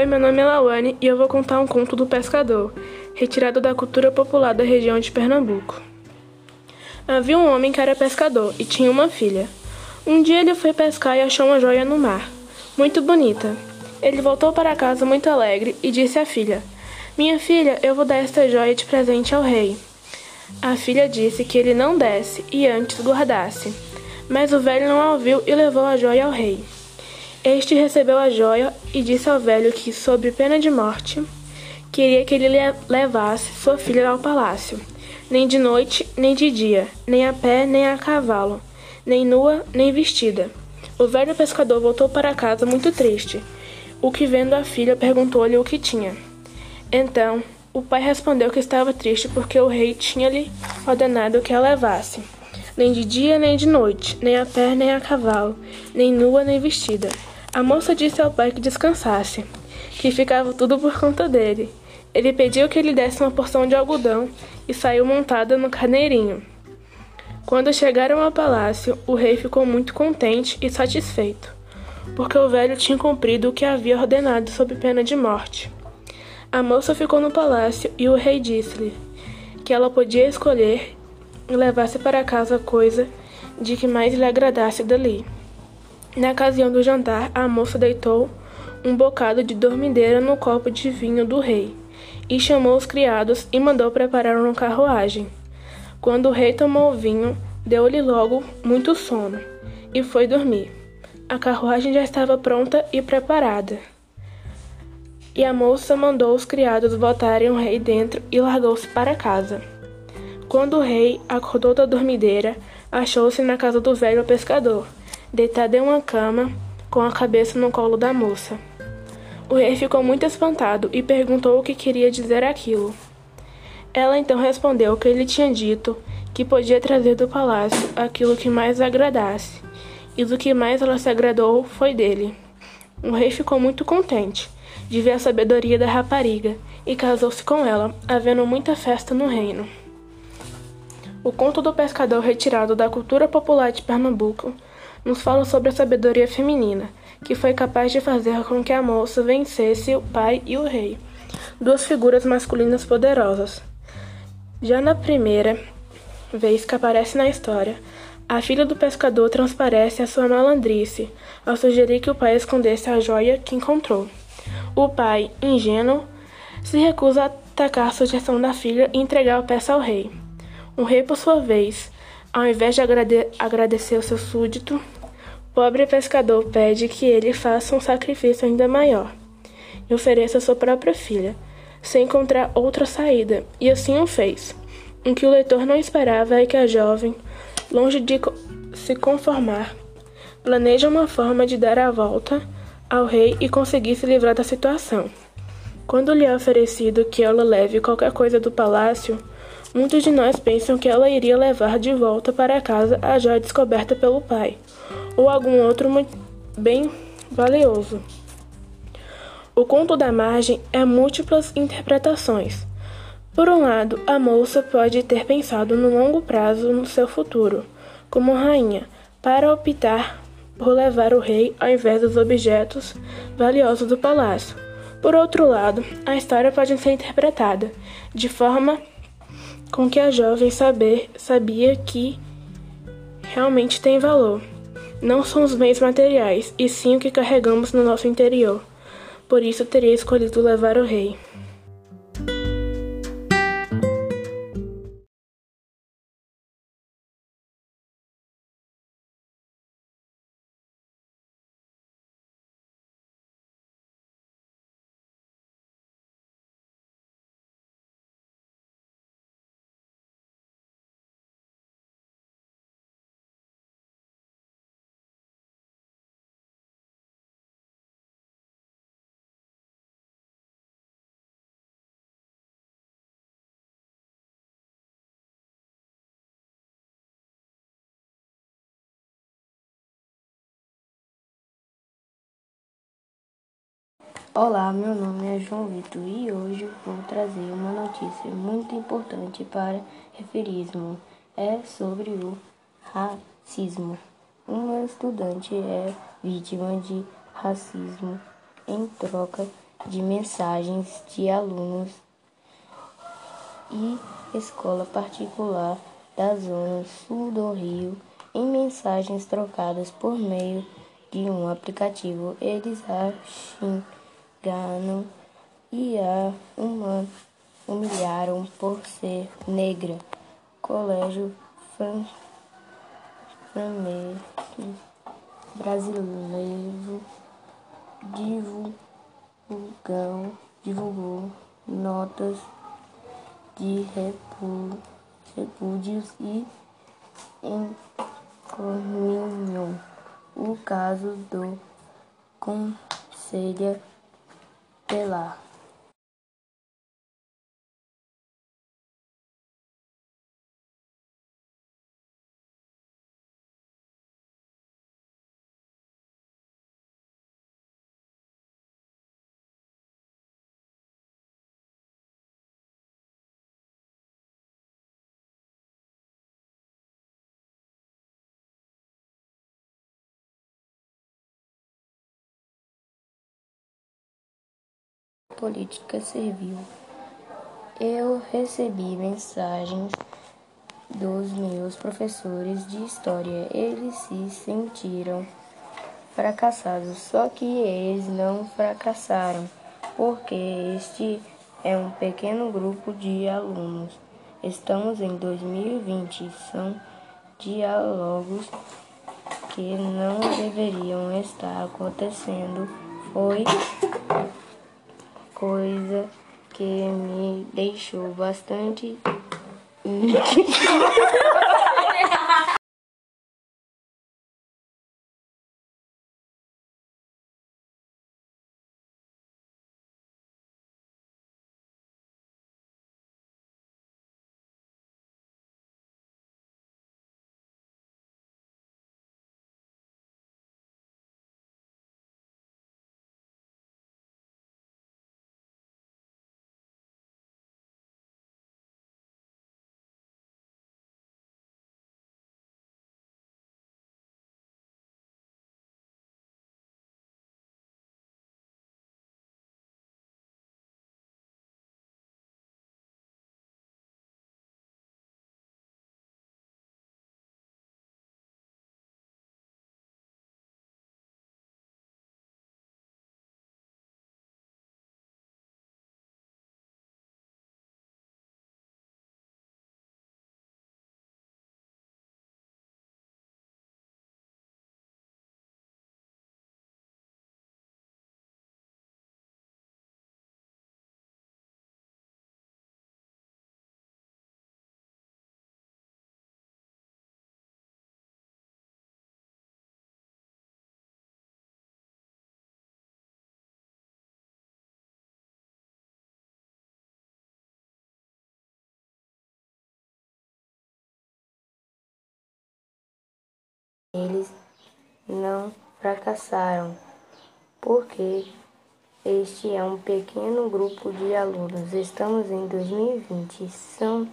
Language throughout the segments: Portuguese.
Oi, meu nome é Lawane e eu vou contar um conto do pescador, retirado da cultura popular da região de Pernambuco. Havia um homem que era pescador e tinha uma filha. Um dia ele foi pescar e achou uma joia no mar, muito bonita. Ele voltou para casa muito alegre e disse à filha: Minha filha, eu vou dar esta joia de presente ao rei. A filha disse que ele não desse e antes guardasse. Mas o velho não a ouviu e levou a joia ao rei. Este recebeu a joia e disse ao velho que, sob pena de morte, queria que ele levasse sua filha ao palácio, nem de noite, nem de dia, nem a pé, nem a cavalo, nem nua, nem vestida. O velho pescador voltou para casa muito triste. O que vendo a filha perguntou-lhe o que tinha. Então, o pai respondeu que estava triste porque o rei tinha-lhe ordenado que a levasse, nem de dia nem de noite, nem a pé nem a cavalo, nem nua nem vestida. A moça disse ao pai que descansasse, que ficava tudo por conta dele. Ele pediu que lhe desse uma porção de algodão e saiu montada no carneirinho. Quando chegaram ao palácio, o rei ficou muito contente e satisfeito, porque o velho tinha cumprido o que havia ordenado sob pena de morte. A moça ficou no palácio e o rei disse-lhe que ela podia escolher e levar-se para casa a coisa de que mais lhe agradasse dali. Na ocasião do jantar, a moça deitou um bocado de dormideira no copo de vinho do rei, e chamou os criados e mandou preparar uma carruagem. Quando o rei tomou o vinho, deu-lhe logo muito sono, e foi dormir. A carruagem já estava pronta e preparada. E a moça mandou os criados botarem o rei dentro e largou-se para casa. Quando o rei acordou da dormideira, achou-se na casa do velho pescador deitado em uma cama, com a cabeça no colo da moça. O rei ficou muito espantado e perguntou o que queria dizer aquilo. Ela então respondeu que ele tinha dito que podia trazer do palácio aquilo que mais agradasse, e do que mais ela se agradou foi dele. O rei ficou muito contente de ver a sabedoria da rapariga e casou-se com ela, havendo muita festa no reino. O conto do pescador retirado da cultura popular de Pernambuco nos fala sobre a sabedoria feminina, que foi capaz de fazer com que a moça vencesse o pai e o rei, duas figuras masculinas poderosas. Já na primeira vez que aparece na história, a filha do pescador transparece a sua malandrice ao sugerir que o pai escondesse a joia que encontrou. O pai, ingênuo, se recusa a atacar a sugestão da filha e entregar a peça ao rei. O rei, por sua vez, ao invés de agrade agradecer ao seu súdito, o pobre pescador pede que ele faça um sacrifício ainda maior e ofereça sua própria filha, sem encontrar outra saída, e assim o fez. O que o leitor não esperava é que a jovem, longe de se conformar, planeja uma forma de dar a volta ao rei e conseguir se livrar da situação. Quando lhe é oferecido que ela leve qualquer coisa do palácio, Muitos de nós pensam que ela iria levar de volta para casa a joia descoberta pelo pai, ou algum outro bem valioso. O conto da margem é múltiplas interpretações. Por um lado, a moça pode ter pensado no longo prazo no seu futuro, como rainha, para optar por levar o rei ao invés dos objetos valiosos do palácio. Por outro lado, a história pode ser interpretada de forma com que a jovem saber sabia que realmente tem valor. Não são os bens materiais, e sim o que carregamos no nosso interior. Por isso teria escolhido levar o rei. Olá, meu nome é João Vitor e hoje vou trazer uma notícia muito importante para referismo. É sobre o racismo. Uma estudante é vítima de racismo em troca de mensagens de alunos e escola particular da zona sul do Rio em mensagens trocadas por meio de um aplicativo. Eles xingaram e a uma humilharam por ser negra. Colégio Fran brasileiro divulgou notas de repúdios e encaminhou o caso do Conselho 对了 política serviu. Eu recebi mensagens dos meus professores de história. Eles se sentiram fracassados, só que eles não fracassaram, porque este é um pequeno grupo de alunos. Estamos em 2020, são diálogos que não deveriam estar acontecendo. Foi coisa que me deixou bastante. Eles não fracassaram, porque este é um pequeno grupo de alunos. Estamos em 2020. São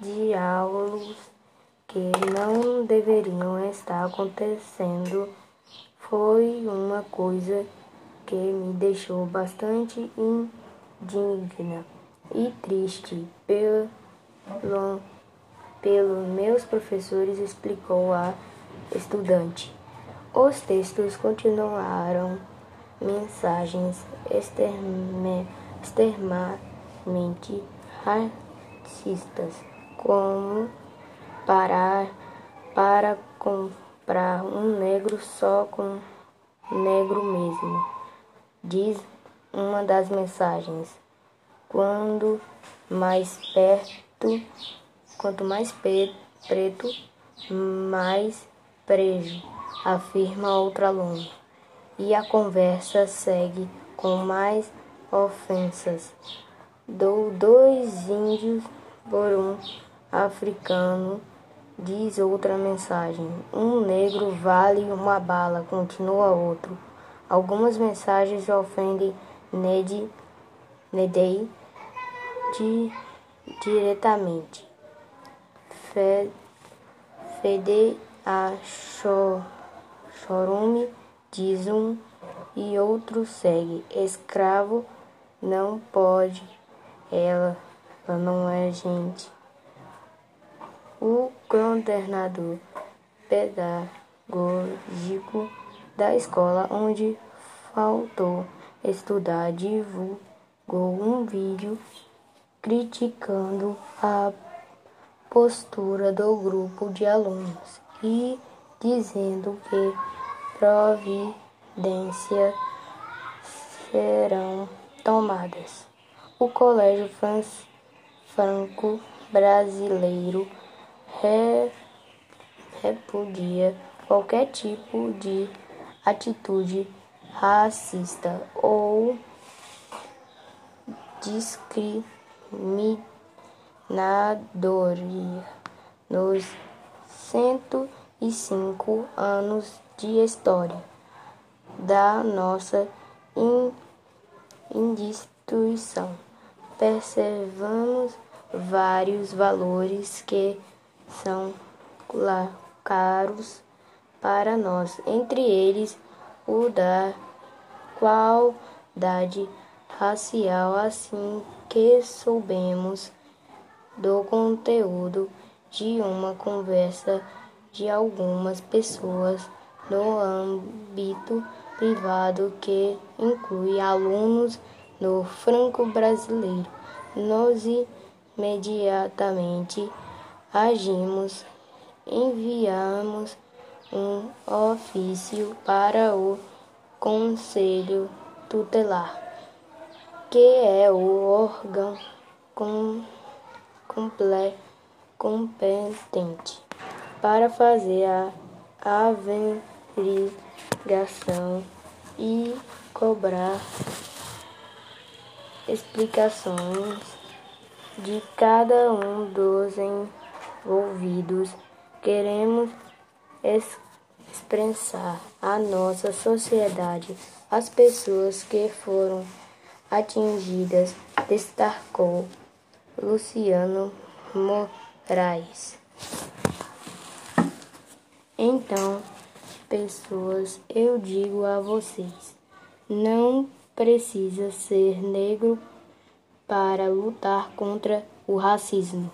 diálogos que não deveriam estar acontecendo. Foi uma coisa que me deixou bastante indigna e triste pelo, pelo meus professores, explicou a estudante. Os textos continuaram mensagens extremamente racistas, como parar para comprar um negro só com negro mesmo, diz uma das mensagens. Quando mais perto, quanto mais preto, mais preso, afirma outro aluno. E a conversa segue com mais ofensas. Dou dois índios por um africano, diz outra mensagem. Um negro vale uma bala, continua outro. Algumas mensagens ofendem Ned, Nedei di, diretamente. Fede a chorume diz um e outro segue. Escravo não pode, ela, ela não é gente. O coordenador pedagógico da escola onde faltou estudar divulgou um vídeo criticando a postura do grupo de alunos e dizendo que providências serão tomadas. O Colégio Franco Brasileiro repudia qualquer tipo de atitude racista ou discriminatória nos 105 anos de história da nossa instituição. Percebemos vários valores que são caros para nós, entre eles o da igualdade racial, assim que soubemos do conteúdo de uma conversa de algumas pessoas no âmbito privado que inclui alunos no franco-brasileiro. Nós imediatamente agimos, enviamos um ofício para o Conselho Tutelar, que é o órgão com, comple, competente para fazer a averiguação e cobrar explicações de cada um dos envolvidos. Queremos expressar à nossa sociedade as pessoas que foram atingidas, destacou Luciano Moraes. Então, pessoas, eu digo a vocês, não precisa ser negro para lutar contra o racismo.